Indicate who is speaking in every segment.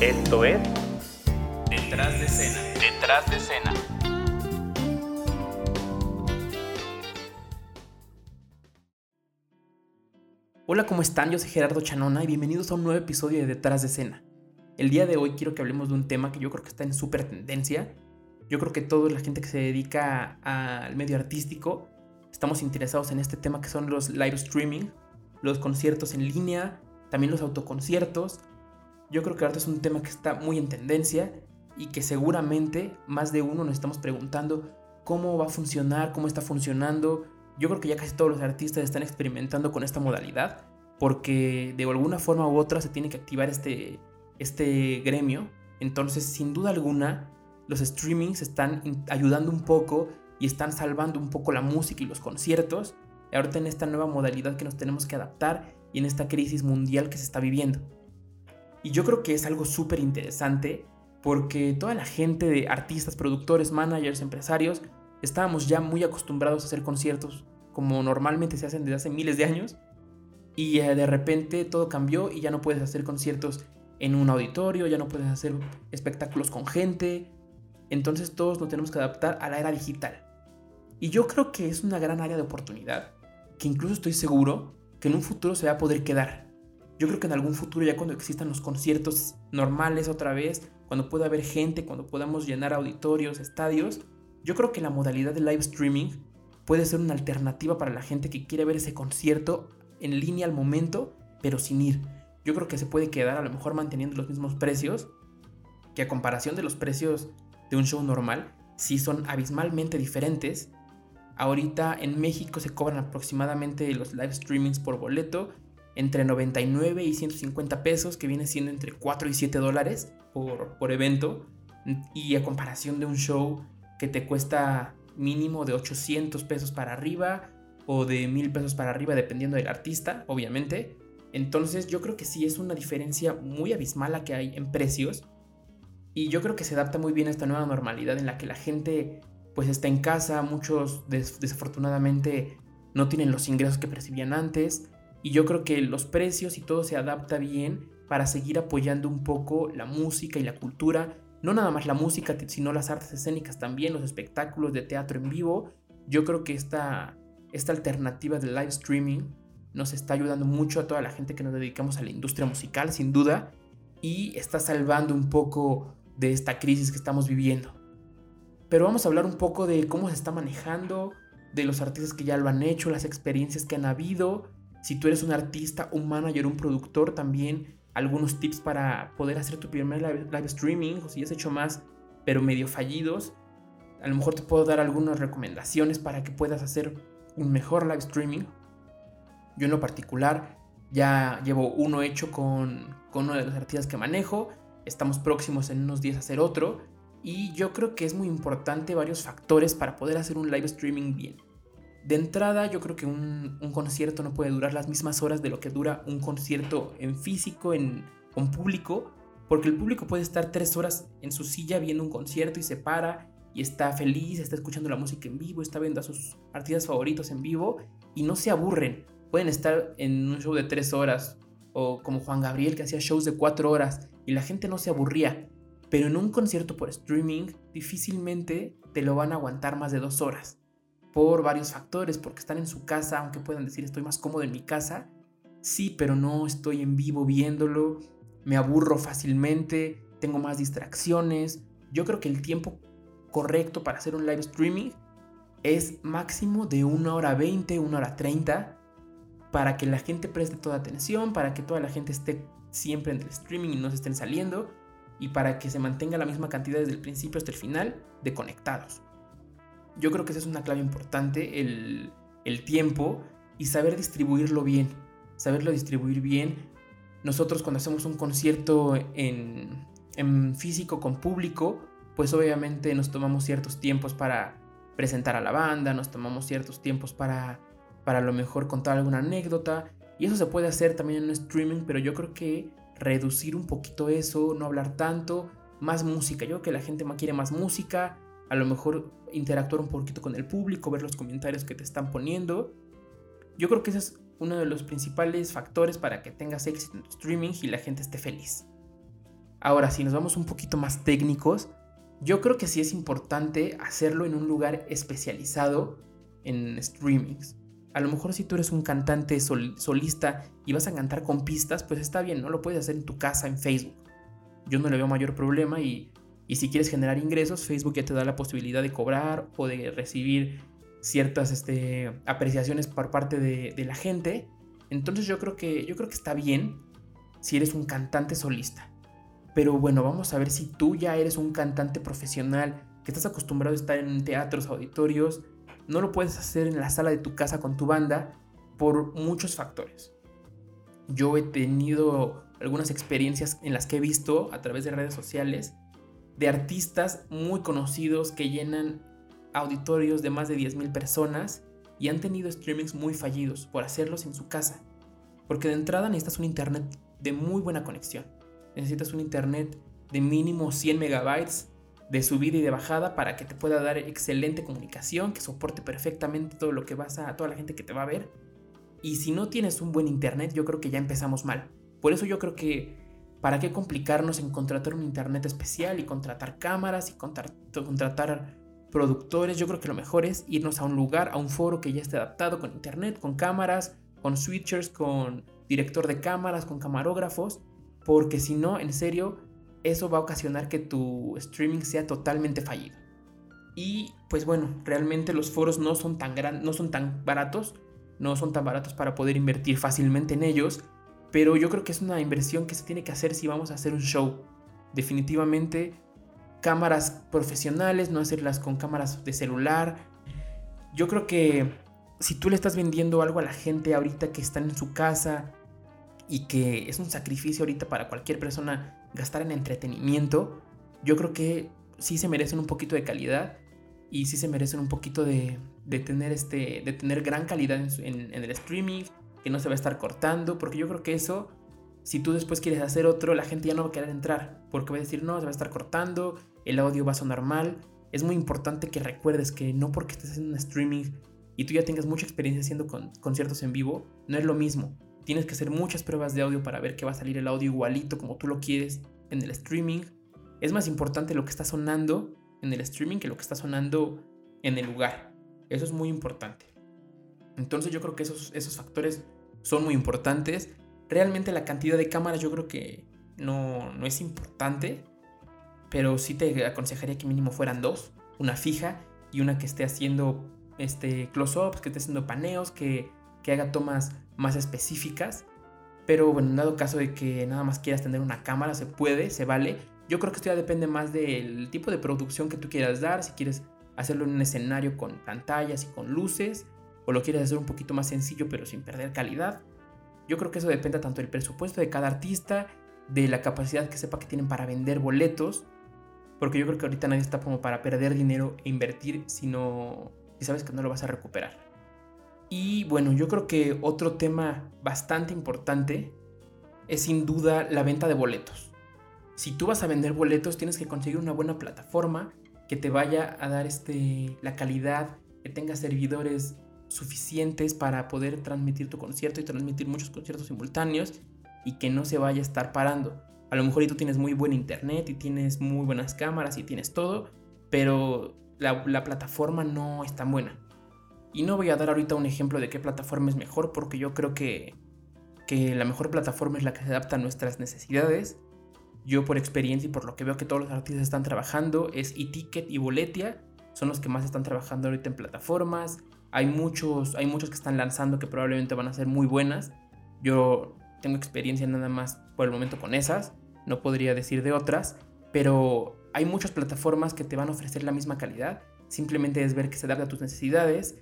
Speaker 1: Esto es
Speaker 2: Detrás de escena. Detrás de escena.
Speaker 3: Hola, ¿cómo están? Yo soy Gerardo Chanona y bienvenidos a un nuevo episodio de Detrás de escena. El día de hoy quiero que hablemos de un tema que yo creo que está en súper tendencia. Yo creo que toda la gente que se dedica al medio artístico estamos interesados en este tema que son los live streaming, los conciertos en línea, también los autoconciertos. Yo creo que ahora es un tema que está muy en tendencia y que seguramente más de uno nos estamos preguntando cómo va a funcionar, cómo está funcionando. Yo creo que ya casi todos los artistas están experimentando con esta modalidad porque de alguna forma u otra se tiene que activar este, este gremio. Entonces, sin duda alguna, los streamings están ayudando un poco y están salvando un poco la música y los conciertos. Ahorita en esta nueva modalidad que nos tenemos que adaptar y en esta crisis mundial que se está viviendo. Y yo creo que es algo súper interesante porque toda la gente de artistas, productores, managers, empresarios, estábamos ya muy acostumbrados a hacer conciertos como normalmente se hacen desde hace miles de años y eh, de repente todo cambió y ya no puedes hacer conciertos en un auditorio, ya no puedes hacer espectáculos con gente, entonces todos nos tenemos que adaptar a la era digital. Y yo creo que es una gran área de oportunidad, que incluso estoy seguro que en un futuro se va a poder quedar. Yo creo que en algún futuro, ya cuando existan los conciertos normales otra vez, cuando pueda haber gente, cuando podamos llenar auditorios, estadios, yo creo que la modalidad de live streaming puede ser una alternativa para la gente que quiere ver ese concierto en línea al momento, pero sin ir. Yo creo que se puede quedar a lo mejor manteniendo los mismos precios, que a comparación de los precios de un show normal, sí son abismalmente diferentes. Ahorita en México se cobran aproximadamente los live streamings por boleto entre 99 y 150 pesos, que viene siendo entre 4 y 7 dólares por, por evento. Y a comparación de un show que te cuesta mínimo de 800 pesos para arriba o de 1000 pesos para arriba, dependiendo del artista, obviamente. Entonces yo creo que sí es una diferencia muy abismal la que hay en precios. Y yo creo que se adapta muy bien a esta nueva normalidad en la que la gente pues está en casa, muchos desafortunadamente no tienen los ingresos que percibían antes y yo creo que los precios y todo se adapta bien para seguir apoyando un poco la música y la cultura, no nada más la música, sino las artes escénicas también, los espectáculos de teatro en vivo. Yo creo que esta, esta alternativa de live streaming nos está ayudando mucho a toda la gente que nos dedicamos a la industria musical, sin duda, y está salvando un poco de esta crisis que estamos viviendo. Pero vamos a hablar un poco de cómo se está manejando, de los artistas que ya lo han hecho, las experiencias que han habido. Si tú eres un artista, un manager, un productor, también algunos tips para poder hacer tu primer live, streaming, o si has hecho más, pero medio fallidos. A lo mejor te puedo dar algunas recomendaciones para que puedas hacer un mejor live streaming. Yo en lo particular ya llevo uno hecho con, con uno de los artistas que manejo. Estamos próximos en unos días a hacer otro. Y yo creo que es muy importante varios factores para poder hacer un live streaming bien. De entrada, yo creo que un, concierto no puede durar las mismas horas de lo que dura un concierto en físico, en, con público, porque el público puede estar tres horas en su silla viendo un concierto y se para y está feliz, está escuchando la música en vivo, está viendo a sus artistas favoritos en vivo y no se aburren. Pueden estar en un show de tres horas o como Juan Gabriel que hacía shows de cuatro horas y la gente no se aburría. Pero en un concierto por streaming difícilmente te lo van a aguantar más de dos horas. Por varios factores, porque están en su casa, aunque puedan decir estoy más cómodo en mi casa. Sí, pero no estoy en vivo viéndolo. Me aburro fácilmente, tengo más distracciones. Yo creo que el tiempo correcto para hacer un live streaming es máximo de una hora 20, una hora 30, para que la gente preste toda atención, para que toda la gente esté siempre en el streaming y no se estén saliendo y para que se mantenga la misma cantidad desde el principio hasta el final de conectados. Yo creo que esa es una clave importante, el, tiempo y saber distribuirlo bien, saberlo distribuir bien. Nosotros cuando hacemos un concierto en, en físico con público, pues obviamente nos tomamos ciertos tiempos para presentar a la banda, nos tomamos ciertos tiempos para, para a lo mejor contar alguna anécdota. Y eso se puede hacer también en un streaming, pero yo creo que reducir un poquito eso, no hablar tanto, más música. Yo creo que la gente quiere más música, a lo mejor interactuar un poquito con el público, ver los comentarios que te están poniendo. Yo creo que ese es uno de los principales factores para que tengas éxito en streaming y la gente esté feliz. Ahora, si nos vamos un poquito más técnicos, yo creo que sí es importante hacerlo en un lugar especializado en streamings. A lo mejor si tú eres un cantante solista y vas a cantar con pistas, pues está bien, no lo puedes hacer en tu casa, en Facebook. Yo no le veo mayor problema y, si quieres generar ingresos, Facebook ya te da la posibilidad de cobrar o de recibir ciertas este, apreciaciones por parte de, de la gente. Entonces yo creo, que, yo creo que está bien si eres un cantante solista. Pero bueno, vamos a ver si tú ya eres un cantante profesional, que estás acostumbrado a estar en teatros, auditorios, no lo puedes hacer en la sala de tu casa con tu banda por muchos factores. Yo he tenido algunas experiencias en las que he visto a través de redes sociales de artistas muy conocidos que llenan auditorios de más de 10.000 personas y han tenido streamings muy fallidos por hacerlos en su casa. Porque de entrada necesitas un internet de muy buena conexión necesitas un internet de mínimo 100 megabytes de subida y de bajada para que te pueda dar excelente comunicación, que soporte perfectamente todo lo que vas a, toda la gente que te va a ver. Y si no tienes un buen internet, yo creo que ya empezamos mal. Por eso yo creo que para qué complicarnos en contratar un internet especial y contratar cámaras y contratar productores, yo creo que lo mejor es irnos a un lugar, a un foro que ya esté adaptado con internet, con cámaras, con switchers, con director de cámaras, con camarógrafos porque si no, en serio, eso va a ocasionar que tu streaming sea totalmente fallido. Y pues bueno, realmente los foros no son tan no son tan baratos, no son tan baratos para poder invertir fácilmente en ellos, pero yo creo que es una inversión que se tiene que hacer si vamos a hacer un show. Definitivamente cámaras profesionales, no hacerlas con cámaras de celular. Yo creo que si tú le estás vendiendo algo a la gente ahorita que están en su casa, y que es un sacrificio ahorita para cualquier persona gastar en entretenimiento, yo creo que sí se merecen un poquito de calidad y sí se merecen un poquito de, tener, este, de tener gran calidad en, el streaming, que no se va a estar cortando, porque yo creo que eso, si tú después quieres hacer otro, la gente ya no va a querer entrar, porque va a decir, no, se va a estar cortando, el audio va a sonar mal. Es muy importante que recuerdes que no porque estés haciendo un streaming y tú ya tengas mucha experiencia haciendo conciertos en vivo, no es lo mismo Tienes que hacer muchas pruebas de audio para ver que va a salir el audio igualito como tú lo quieres en el streaming. Es más importante lo que está sonando en el streaming que lo que está sonando en el lugar. Eso es muy importante. Entonces yo creo que esos, esos factores son muy importantes. Realmente la cantidad de cámaras yo creo que no, no es importante. Pero sí te aconsejaría que mínimo fueran dos. Una fija y una que esté haciendo este, close-ups, que esté haciendo paneos, que, que haga tomas más específicas. Pero bueno, en dado caso de que nada más quieras tener una cámara, se puede, se vale. Yo creo que esto ya depende más del tipo de producción que tú quieras dar. Si quieres hacerlo en un escenario con pantallas y con luces, o lo quieres hacer un poquito más sencillo pero sin perder calidad. Yo creo que eso depende tanto del presupuesto de cada artista, de la capacidad que sepa que tienen para vender boletos, porque yo creo que ahorita nadie está como para perder dinero e invertir si no sabes que no lo vas a recuperar. Y bueno, yo creo que otro tema bastante importante es sin duda la venta de boletos. Si tú vas a vender boletos, tienes que conseguir una buena plataforma que te vaya a dar este, la calidad, que tenga servidores suficientes para poder transmitir tu concierto y transmitir muchos conciertos simultáneos y que no se vaya a estar parando. A lo mejor tú tienes muy buen internet y tienes muy buenas cámaras y tienes todo, pero la, la plataforma no es tan buena. Y no voy a dar ahorita un ejemplo de qué plataforma es mejor porque yo creo que, que la mejor plataforma es la que se adapta a nuestras necesidades. Yo por experiencia y por lo que veo que todos los artistas están trabajando es eTicket y Boletia. Son los que más están trabajando ahorita en plataformas. Hay muchos, hay muchos que están lanzando que probablemente van a ser muy buenas. Yo tengo experiencia nada más por el momento con esas. No podría decir de otras. Pero hay muchas plataformas que te van a ofrecer la misma calidad. Simplemente es ver que se adapta a tus necesidades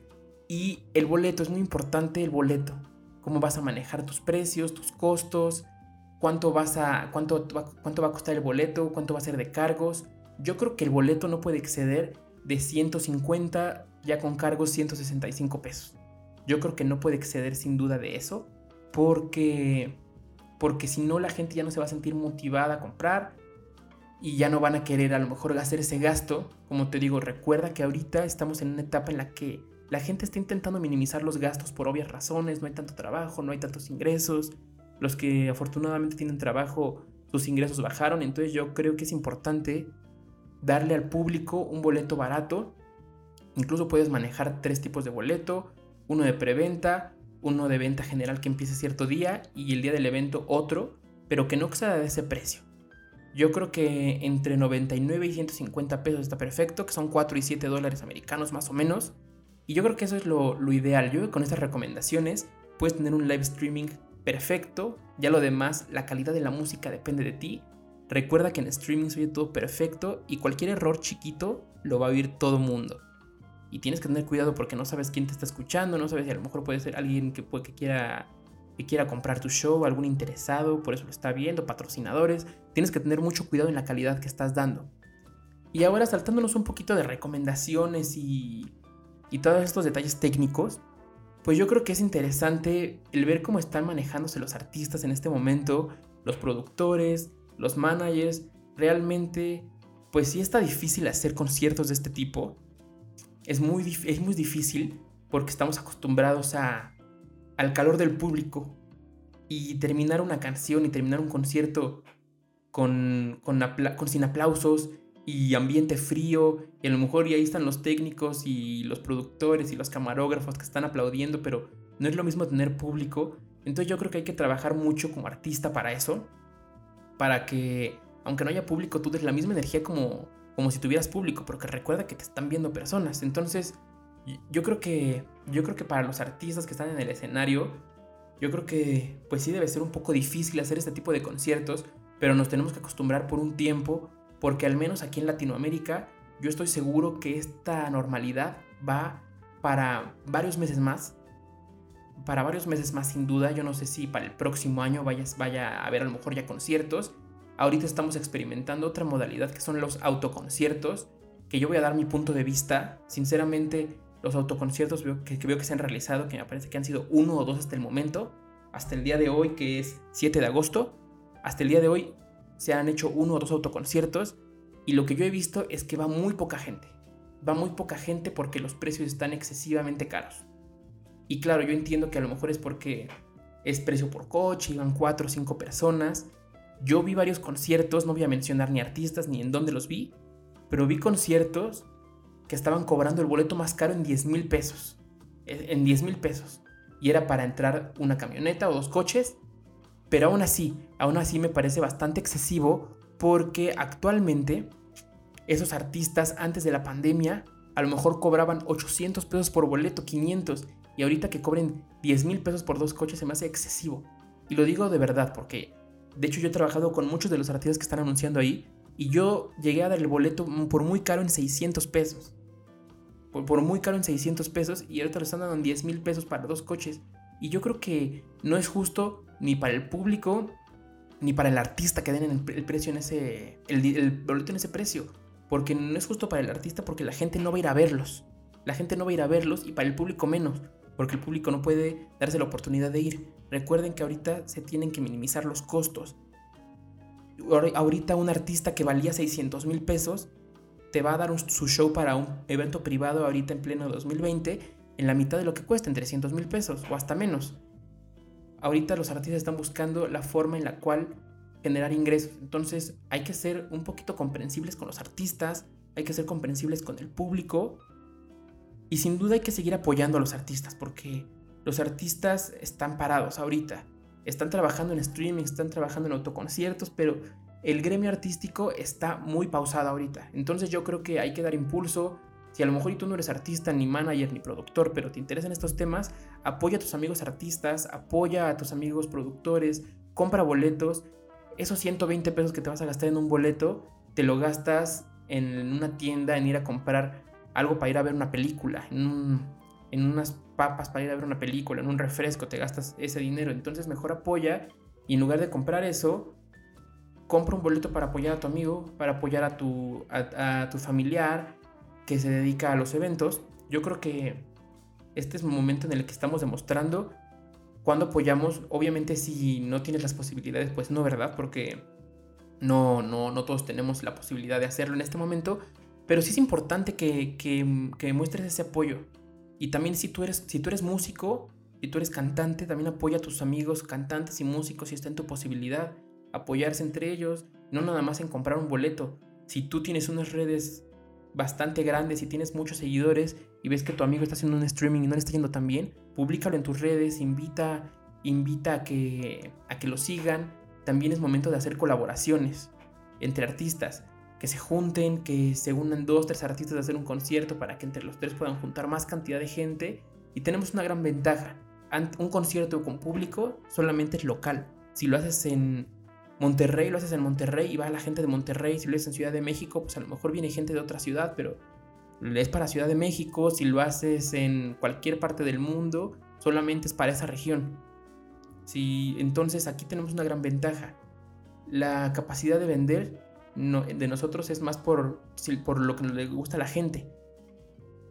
Speaker 3: y el boleto, es muy importante el boleto. Cómo vas a manejar tus precios, tus costos, cuánto, vas a, cuánto, cuánto va a costar el boleto, cuánto va a ser de cargos. Yo creo que el boleto no puede exceder de 150, ya con cargos 165 pesos. Yo creo que no puede exceder sin duda de eso, porque, porque si no la gente ya no se va a sentir motivada a comprar y ya no van a querer a lo mejor hacer ese gasto. Como te digo, recuerda que ahorita estamos en una etapa en la que la gente está intentando minimizar los gastos por obvias razones, no hay tanto trabajo, no hay tantos ingresos. Los que afortunadamente tienen trabajo sus ingresos bajaron, entonces yo creo que es importante darle al público un boleto barato. Incluso puedes manejar tres tipos de boleto, uno de preventa, uno de venta general que empiece cierto día y el día del evento otro, pero que no exceda de ese precio. Yo creo que entre 99 y 150 pesos está perfecto, que son 4 y 7 dólares americanos más o menos. Y yo creo que eso es lo, ideal. Yo con estas recomendaciones puedes tener un live streaming perfecto. Ya lo demás, la calidad de la música depende de ti. Recuerda que en streaming se oye todo perfecto y cualquier error chiquito lo va a oír todo mundo. Y tienes que tener cuidado porque no sabes quién te está escuchando, no sabes si a lo mejor puede ser alguien que, que, quiera, que quiera comprar tu show, algún interesado, por eso lo está viendo, patrocinadores. Tienes que tener mucho cuidado en la calidad que estás dando. Y ahora saltándonos un poquito de recomendaciones y, y todos estos detalles técnicos, pues yo creo que es interesante el ver cómo están manejándose los artistas en este momento, los productores, los managers. Realmente, pues sí está difícil hacer conciertos de este tipo es muy, es muy difícil porque estamos acostumbrados a, al calor del público y terminar una canción y terminar un concierto con, con, sin aplausos y ambiente frío y a lo mejor y ahí están los técnicos y los productores y los camarógrafos que están aplaudiendo, pero no es lo mismo tener público. Entonces yo creo que hay que trabajar mucho como artista para eso, para que aunque no haya público tú des la misma energía como, como si tuvieras público, porque recuerda que te están viendo personas. Entonces, yo creo que yo creo que para los artistas que están en el escenario, yo creo que pues sí debe ser un poco difícil hacer este tipo de conciertos, pero nos tenemos que acostumbrar por un tiempo, porque al menos aquí en Latinoamérica, yo estoy seguro que esta normalidad va para varios meses más. Para varios meses más sin duda, yo no sé si para el próximo año vayas, vaya a haber a lo mejor ya conciertos, Ahorita estamos experimentando otra modalidad que son los autoconciertos, que yo voy a dar mi punto de vista. Sinceramente, los autoconciertos que, veo que se han realizado, que me parece que han sido uno o dos hasta el momento, hasta el día de hoy, que es 7 de agosto, hasta el día de hoy se han hecho uno o dos autoconciertos y lo que yo he visto es que va muy poca gente. Va muy poca gente porque los precios están excesivamente caros. Y claro, yo entiendo que a lo mejor es porque es precio por coche, iban 4 o 5 personas yo vi varios conciertos, no voy a mencionar ni artistas ni en dónde los vi, pero vi conciertos que estaban cobrando el boleto más caro en 10 mil pesos. E, en 10 mil pesos. Y era para entrar una camioneta o dos coches. Pero aún así, aún así me parece bastante excesivo porque actualmente esos artistas antes de la pandemia a lo mejor cobraban 800 pesos por boleto, 500. Y ahorita que cobren 10 mil pesos por dos coches se me hace excesivo. Y lo digo de verdad porque de hecho, yo he trabajado con muchos de los artistas que están anunciando ahí y yo llegué a dar el boleto por muy caro en 600 pesos. Por, muy caro en 600 pesos y ahorita lo están dando en 10 mil pesos para dos coches. Y yo creo que no es justo ni para el público ni para el artista que den el, precio en ese. El, boleto en ese precio. Porque no es justo para el artista porque la gente no va a ir a verlos. La gente no va a ir a verlos y para el público menos. Porque el público no puede darse la oportunidad de ir. Recuerden que ahorita se tienen que minimizar los costos. Ahorita un artista que valía 600 mil pesos te va a dar su show para un evento privado ahorita en pleno 2020 en la mitad de lo que cuesta, en 300 mil pesos o hasta menos. Ahorita los artistas están buscando la forma en la cual generar ingresos. Entonces hay que ser un poquito comprensibles con los artistas, hay que ser comprensibles con el público y sin duda hay que seguir apoyando a los artistas porque los artistas están parados ahorita. Están trabajando en streaming, están trabajando en autoconciertos, pero el gremio artístico está muy pausado ahorita. Entonces yo creo que hay que dar impulso. Si a lo mejor tú no eres artista, ni manager, ni productor, pero te interesan estos temas, apoya a tus amigos artistas, apoya a tus amigos productores, compra boletos. Esos 120 pesos que te vas a gastar en un boleto, te lo gastas en una tienda, en ir a comprar algo para ir a ver una película, en un en unas papas para ir a ver una película, en un refresco, te gastas ese dinero. Entonces mejor apoya y en lugar de comprar eso, compra un boleto para apoyar a tu amigo, para apoyar a tu, a, tu familiar que se dedica a los eventos. Yo creo que este es un momento en el que estamos demostrando cuando apoyamos. Obviamente si no tienes las posibilidades, pues no, ¿verdad? Porque no, no, no todos tenemos la posibilidad de hacerlo en este momento. Pero sí es importante que, que, que muestres ese apoyo. Y también si tú eres, si tú eres músico y tú eres cantante, también apoya a tus amigos cantantes y músicos si está en tu posibilidad. apoyarse entre ellos, no nada más en comprar un boleto. Si tú tienes unas redes bastante grandes y tienes muchos seguidores y ves que tu amigo está haciendo un streaming y no le está yendo tan bien, públicalo en tus redes, invita, invita a que, a que lo sigan. También es momento de hacer colaboraciones entre artistas, que se junten, que se unan dos, tres artistas a hacer un concierto para que entre los tres puedan juntar más cantidad de gente. Y tenemos una gran ventaja. Un concierto con público solamente es local. Si lo haces en Monterrey, lo haces en Monterrey y va la gente de Monterrey. Si lo haces en Ciudad de México, pues a lo mejor viene gente de otra ciudad, pero es para Ciudad de México. Si lo haces en cualquier parte del mundo, solamente es para esa región. Si, entonces aquí tenemos una gran ventaja. La capacidad de vender de nosotros es más por, por lo que le gusta a la gente.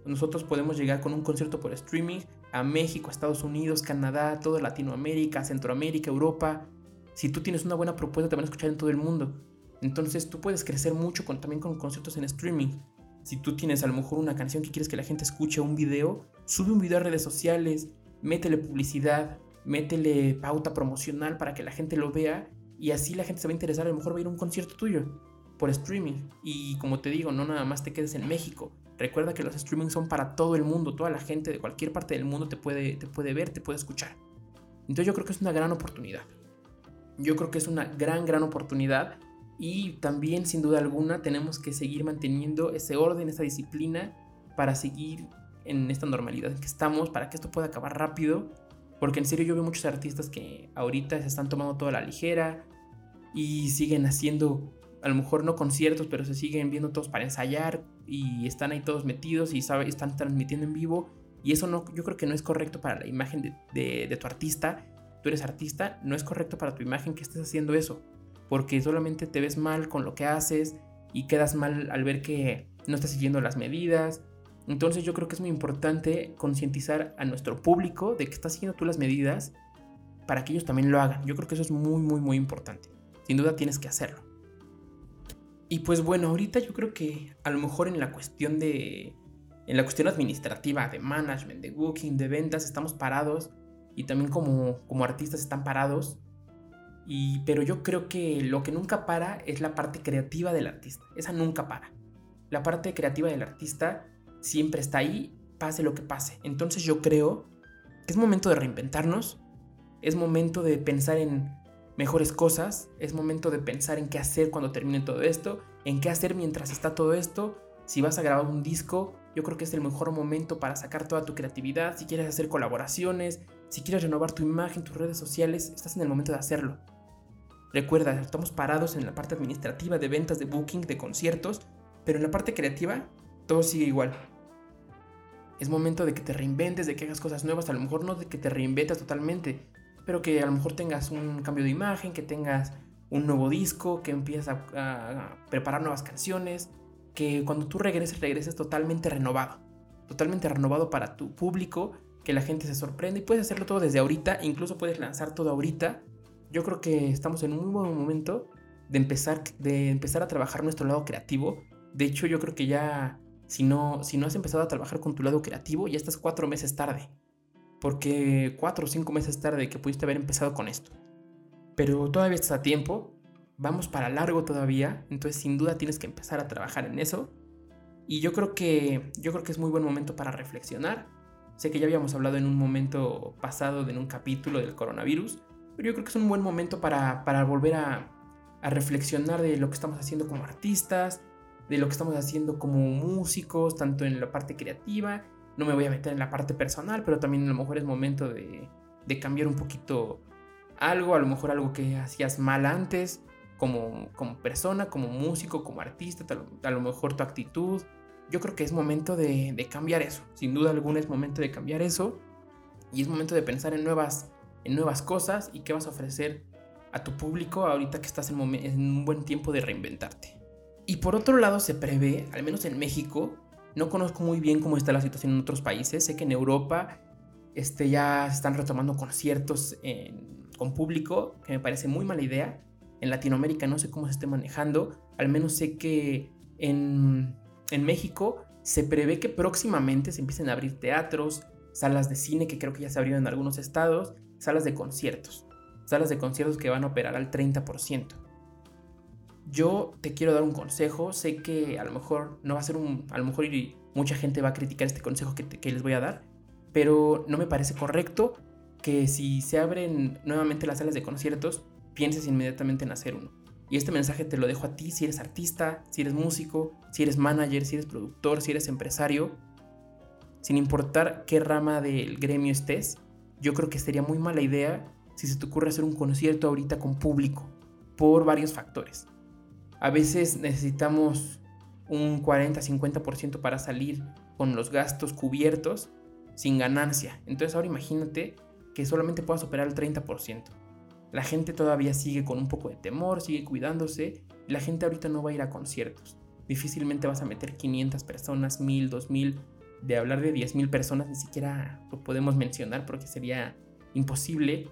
Speaker 3: Nosotros podemos llegar con un concierto por streaming a México, Estados Unidos, Canadá, toda Latinoamérica, Centroamérica, Europa. Si tú tienes una buena propuesta, te van a escuchar en todo el mundo. Entonces tú puedes crecer mucho con, también con conciertos en streaming. Si tú tienes a lo mejor una canción que quieres que la gente escuche, un video, sube un video a redes sociales, métele publicidad, métele pauta promocional para que la gente lo vea y así la gente se va a interesar, a lo mejor va a ir a un concierto tuyo por streaming. Y como te digo, no nada más te quedes en México. Recuerda que los streamings son para todo el mundo, toda la gente de cualquier parte del mundo te puede, te puede ver, te puede escuchar. Entonces yo creo que es una gran oportunidad. Yo creo que es una gran, gran oportunidad y también sin duda alguna tenemos que seguir manteniendo ese orden, esa disciplina para seguir en esta normalidad en que estamos, para que esto pueda acabar rápido. Porque en serio yo veo muchos artistas que ahorita se están tomando toda la ligera y siguen haciendo a lo mejor no conciertos, pero se siguen viendo todos para ensayar y están ahí todos metidos y sabe, están transmitiendo en vivo. Y eso no, yo creo que no es correcto para la imagen de, tu artista. Tú eres artista, no es correcto para tu imagen que estés haciendo eso. Porque solamente te ves mal con lo que haces y quedas mal al ver que no estás siguiendo las medidas. Entonces yo creo que es muy importante concientizar a nuestro público de que estás siguiendo tú las medidas para que ellos también lo hagan. Yo creo que eso es muy, muy, muy importante. Sin duda tienes que hacerlo. Y pues bueno, ahorita yo creo que a lo mejor en la cuestión de. En la cuestión administrativa, de management, de booking, de ventas, estamos parados. Y también como, como artistas están parados. Y, pero yo creo que lo que nunca para es la parte creativa del artista. Esa nunca para. La parte creativa del artista siempre está ahí, pase lo que pase. Entonces yo creo que es momento de reinventarnos. Es momento de pensar en mejores cosas. Es momento de pensar en qué hacer cuando termine todo esto, en qué hacer mientras está todo esto. Si vas a grabar un disco, yo creo que es el mejor momento para sacar toda tu creatividad. Si quieres hacer colaboraciones, si quieres renovar tu imagen, tus redes sociales, estás en el momento de hacerlo. Recuerda, estamos parados en la parte administrativa de ventas, de booking, de conciertos, pero en la parte creativa todo sigue igual. Es momento de que te reinventes, de que hagas cosas nuevas, a lo mejor no de que te reinventas totalmente, pero que a lo mejor tengas un cambio de imagen, que tengas un nuevo disco, que empieces a, preparar nuevas canciones, que cuando tú regreses, regreses totalmente renovado, totalmente renovado para tu público, que la gente se sorprenda y puedes hacerlo todo desde ahorita, incluso puedes lanzar todo ahorita. Yo creo que estamos en un muy buen momento de empezar, de empezar a trabajar nuestro lado creativo. De hecho, yo creo que ya, si no, si no has empezado a trabajar con tu lado creativo, ya estás cuatro meses tarde porque cuatro o cinco meses tarde que pudiste haber empezado con esto. Pero todavía estás a tiempo, vamos para largo todavía, entonces sin duda tienes que empezar a trabajar en eso. Y yo creo que yo creo que es muy buen momento para reflexionar. Sé que ya habíamos hablado en un momento pasado en un capítulo del coronavirus, pero yo creo que es un buen momento para, para volver a, a reflexionar de lo que estamos haciendo como artistas, de lo que estamos haciendo como músicos, tanto en la parte creativa no me voy a meter en la parte personal, pero también a lo mejor es momento de, cambiar un poquito algo, a lo mejor algo que hacías mal antes, como, como persona, como músico, como artista, a lo mejor tu actitud. Yo creo que es momento de, cambiar eso. Sin duda alguna es momento de cambiar eso. Y es momento de pensar en nuevas, en nuevas cosas y qué vas a ofrecer a tu público ahorita que estás en un buen tiempo de reinventarte. Y por otro lado se prevé, al menos en México, no conozco muy bien cómo está la situación en otros países. Sé que en Europa este, ya están retomando conciertos con público, que me parece muy mala idea. En Latinoamérica no sé cómo se esté manejando. Al menos sé que en, en México se prevé que próximamente se empiecen a abrir teatros, salas de cine, que creo que ya se abrieron en algunos estados, salas de conciertos. salas de conciertos que van a operar al 30%. Yo te quiero dar un consejo, sé que a lo mejor no va a ser un, a lo mejor mucha gente va a criticar este consejo que, que les voy a dar, pero no me parece correcto que si se abren nuevamente las salas de conciertos, pienses inmediatamente en hacer uno. Y este mensaje te lo dejo a ti si eres artista, si eres músico, si eres manager, si eres productor, si eres empresario. Sin importar qué rama del gremio estés, yo creo que sería muy mala idea si se te ocurre hacer un concierto ahorita con público, por varios factores. A veces necesitamos un 40-50% para salir con los gastos cubiertos sin ganancia. Entonces ahora imagínate que solamente puedas operar el 30%. La gente todavía sigue con un poco de temor, sigue cuidándose. La gente ahorita no va a ir a conciertos. Difícilmente vas a meter 500 personas, 1000, 2000. De hablar de 10.000 personas ni siquiera lo podemos mencionar porque sería imposible.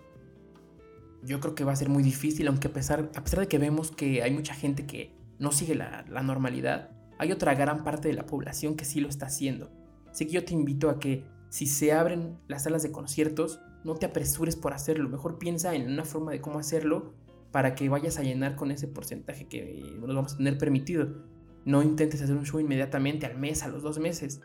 Speaker 3: Yo creo que va a ser muy difícil, aunque a pesar, a pesar de que vemos que hay mucha gente que no sigue la, la normalidad, hay otra gran parte de la población que sí lo está haciendo. Así que yo te invito a que si se abren las salas de conciertos, no te apresures por hacerlo, mejor piensa en una forma de cómo hacerlo para que vayas a llenar con ese porcentaje que nos vamos a tener permitido. No intentes hacer un show inmediatamente al mes, a los dos meses.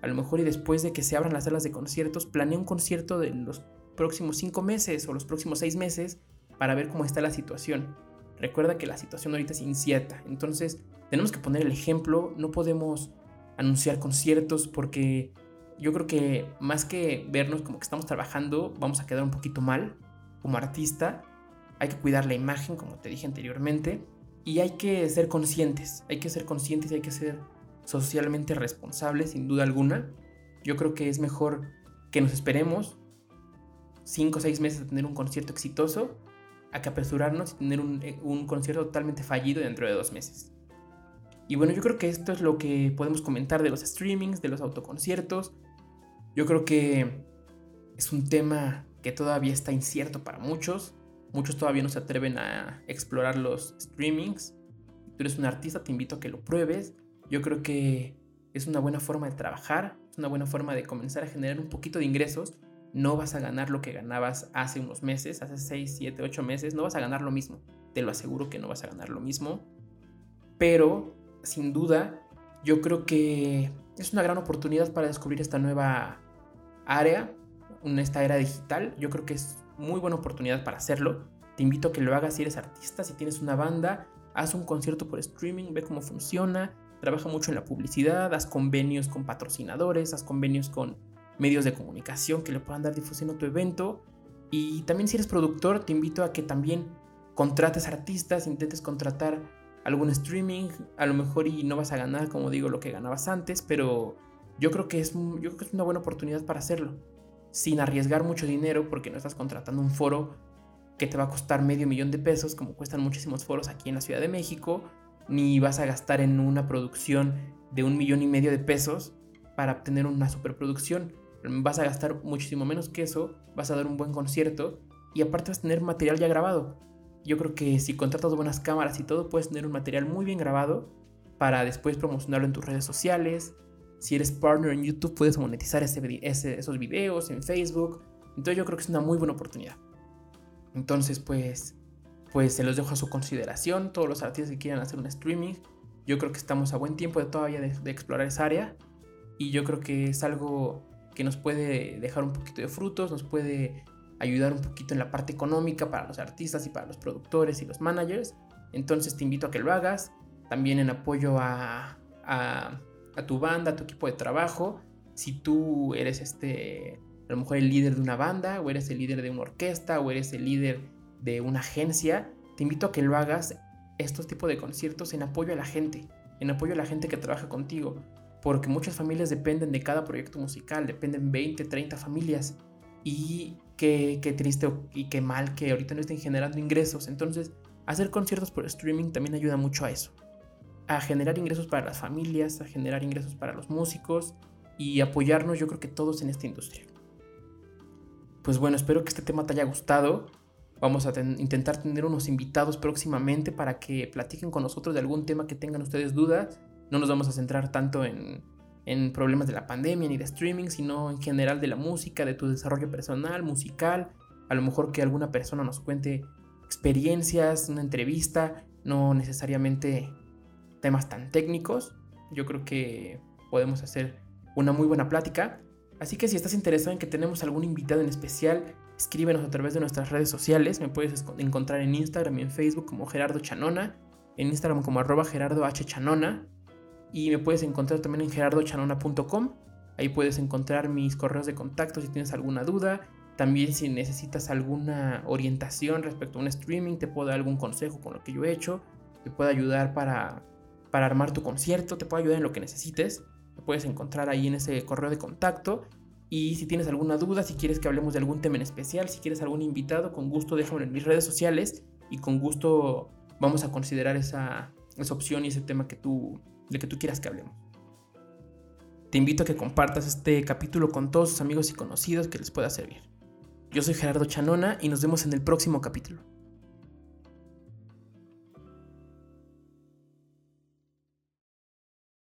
Speaker 3: A lo mejor y después de que se abran las salas de conciertos, planea un concierto de los próximos cinco meses o los próximos seis meses para ver cómo está la situación. Recuerda que la situación ahorita es incierta, entonces tenemos que poner el ejemplo, no podemos anunciar conciertos porque yo creo que más que vernos como que estamos trabajando, vamos a quedar un poquito mal como artista. Hay que cuidar la imagen, como te dije anteriormente, y hay que ser conscientes, hay que ser conscientes y hay que ser socialmente responsables, sin duda alguna. Yo creo que es mejor que nos esperemos 5 o 6 meses a tener un concierto exitoso a que apresurarnos y tener un, eh, un concierto totalmente fallido dentro de dos meses. Y bueno, yo creo que esto es lo que podemos comentar de los streamings, de los autoconciertos. Yo creo que es un tema que todavía está incierto para muchos. Muchos todavía no se atreven a explorar los streamings. Si tú eres un artista, te invito a que lo pruebes. Yo creo que es una buena forma de trabajar, es una buena forma de comenzar a generar un poquito de ingresos. No vas a ganar lo que ganabas hace unos meses, hace 6, 7, 8 meses. No vas a ganar lo mismo. Te lo aseguro que no vas a ganar lo mismo. Pero sin duda, yo creo que es una gran oportunidad para descubrir esta nueva área, esta era digital. Yo creo que es muy buena oportunidad para hacerlo. Te invito a que lo hagas si eres artista, si tienes una banda, haz un concierto por streaming, ve cómo funciona, trabaja mucho en la publicidad, haz convenios con patrocinadores, haz convenios con medios de comunicación que le puedan dar difusión a tu evento. Y también si eres productor, te invito a que también contrates artistas, intentes contratar algún streaming, a lo mejor y no vas a ganar, como digo, lo que ganabas antes, pero yo creo que es, yo creo que es una buena oportunidad para hacerlo, sin arriesgar mucho dinero, porque no estás contratando un foro que te va a costar medio millón de pesos, como cuestan muchísimos foros aquí en la Ciudad de México, ni vas a gastar en una producción de un millón y medio de pesos para obtener una superproducción. Vas a gastar muchísimo menos que eso, vas a dar un buen concierto y aparte vas a tener material ya grabado. Yo creo que si contratas buenas cámaras y todo, puedes tener un material muy bien grabado para después promocionarlo en tus redes sociales. Si eres partner en YouTube, puedes monetizar esos videos en Facebook. Entonces yo creo que es una muy buena oportunidad. Entonces, pues, pues se los dejo a su consideración. Todos los artistas que quieran hacer un streaming, yo creo que estamos a buen tiempo de todavía de explorar esa área. Y yo creo que es algo que nos puede dejar un poquito de frutos, nos puede ayudar un poquito en la parte económica para los artistas y para los productores y los managers. Entonces te invito a que lo hagas. También en apoyo a, a, tu banda, a tu equipo de trabajo. Si tú eres este, a lo mejor el líder de una banda, o eres el líder de una orquesta, o eres el líder de una agencia, te invito a que lo hagas estos tipos de conciertos en apoyo a la gente, en apoyo a la gente que trabaja contigo, porque muchas familias dependen de cada proyecto musical, dependen 20, 30 familias y qué, triste y qué mal que ahorita no estén generando ingresos. Entonces, hacer conciertos por streaming también ayuda mucho a eso. A generar ingresos para las familias, a generar ingresos para los músicos y apoyarnos yo creo que todos en esta industria. Pues bueno, espero que este tema te haya gustado. Vamos a intentar tener unos invitados próximamente para que platiquen con nosotros de algún tema que tengan ustedes dudas. No nos vamos a centrar tanto en, en problemas de la pandemia ni de streaming, sino en general de la música, de tu desarrollo personal, musical, a lo mejor que alguna persona nos cuente experiencias, una entrevista, no necesariamente temas tan técnicos. Yo creo que podemos hacer una muy buena plática. Así que si estás interesado en que tenemos algún invitado en especial, escríbenos a través de nuestras redes sociales. Me puedes encontrar en Instagram y en Facebook como Gerardo Chanona, en Instagram como Gerardo H. Chanona, y me puedes encontrar también en gerardochanona.com. Ahí puedes encontrar mis correos de contacto si tienes alguna duda. También si necesitas alguna orientación respecto a un streaming, te puedo dar algún consejo con lo que yo he hecho. Te puedo ayudar para, para armar tu concierto, te puedo ayudar en lo que necesites. Me puedes encontrar ahí en ese correo de contacto. Y si tienes alguna duda, si quieres que hablemos de algún tema en especial, si quieres algún invitado, con gusto déjamelo en mis redes sociales y con gusto vamos a considerar esa, esa opción y ese tema que tú, de que tú quieras que hablemos. Te invito a que compartas este capítulo con todos tus amigos y conocidos que les pueda servir. Yo soy Gerardo Chanona y nos vemos en el próximo capítulo.